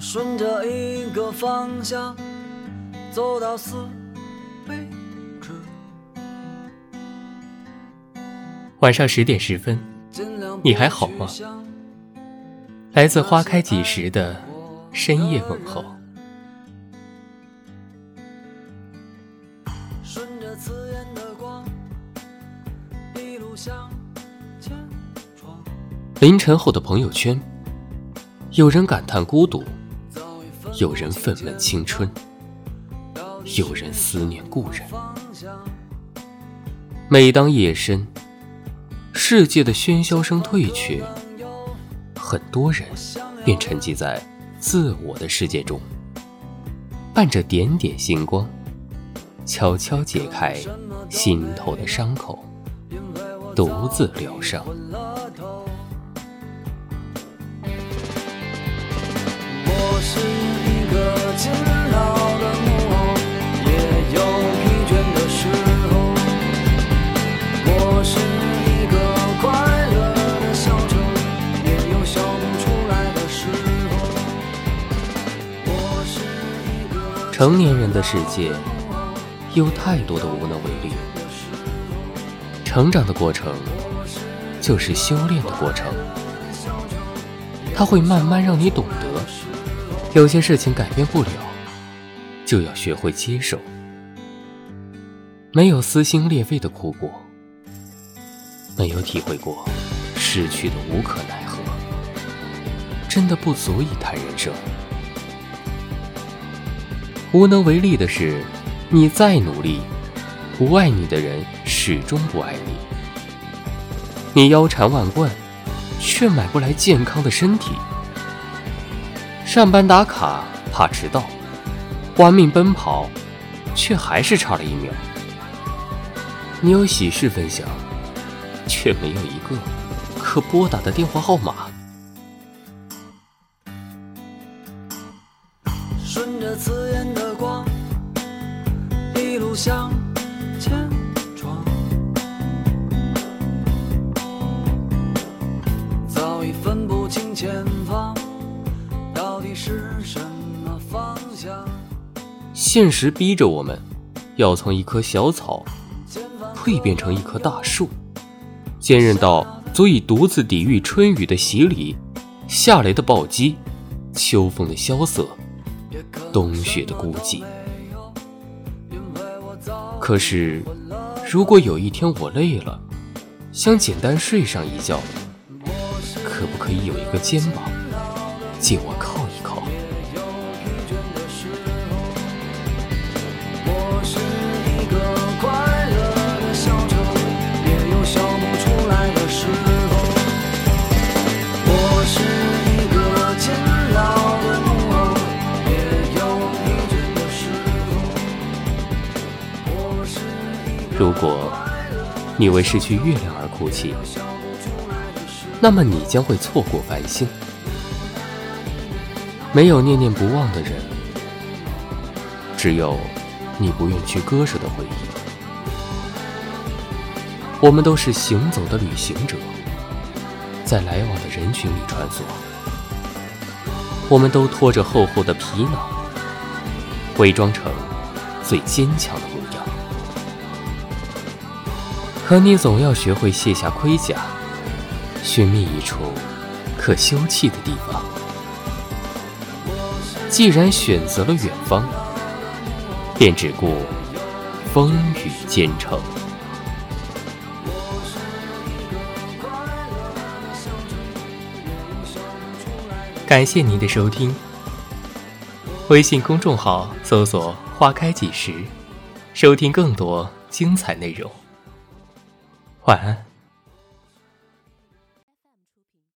顺着一个方向走到死为止。晚上十点十分，你还好吗？来自花开几时的深夜问候。凌晨后的朋友圈，有人感叹孤独，有人愤懑青春，有人思念故人。每当夜深，世界的喧嚣声退去，很多人便沉寂在自我的世界中，伴着点点星光，悄悄解开心头的伤口，独自疗伤。成年人的世界有太多的无能为力。成长的过程就是修炼的过程，它会慢慢让你懂得，有些事情改变不了，就要学会接受。没有撕心裂肺的哭过，没有体会过失去的无可奈何，真的不足以谈人生。无能为力的是，你再努力，不爱你的人始终不爱你。你腰缠万贯，却买不来健康的身体。上班打卡怕迟到，玩命奔跑，却还是差了一秒。你有喜事分享，却没有一个可拨打的电话号码。顺着刺眼，路向前闯，早已分不清前方到底是什么方向。现实逼着我们，要从一棵小草蜕变成一棵大树，坚韧到足以独自抵御春雨的洗礼、夏雷的暴击、秋风的萧瑟。冬雪的孤寂。可是，如果有一天我累了，想简单睡上一觉，可不可以有一个肩膀借我靠如果你为失去月亮而哭泣，那么你将会错过繁星。没有念念不忘的人，只有你不愿去割舍的回忆。我们都是行走的旅行者，在来往的人群里穿梭。我们都拖着厚厚的皮囊，伪装成最坚强的可你总要学会卸下盔甲，寻觅一处可休憩的地方。既然选择了远方，便只顾风雨兼程。感谢您的收听。微信公众号搜索“花开几时”，收听更多精彩内容。晚安。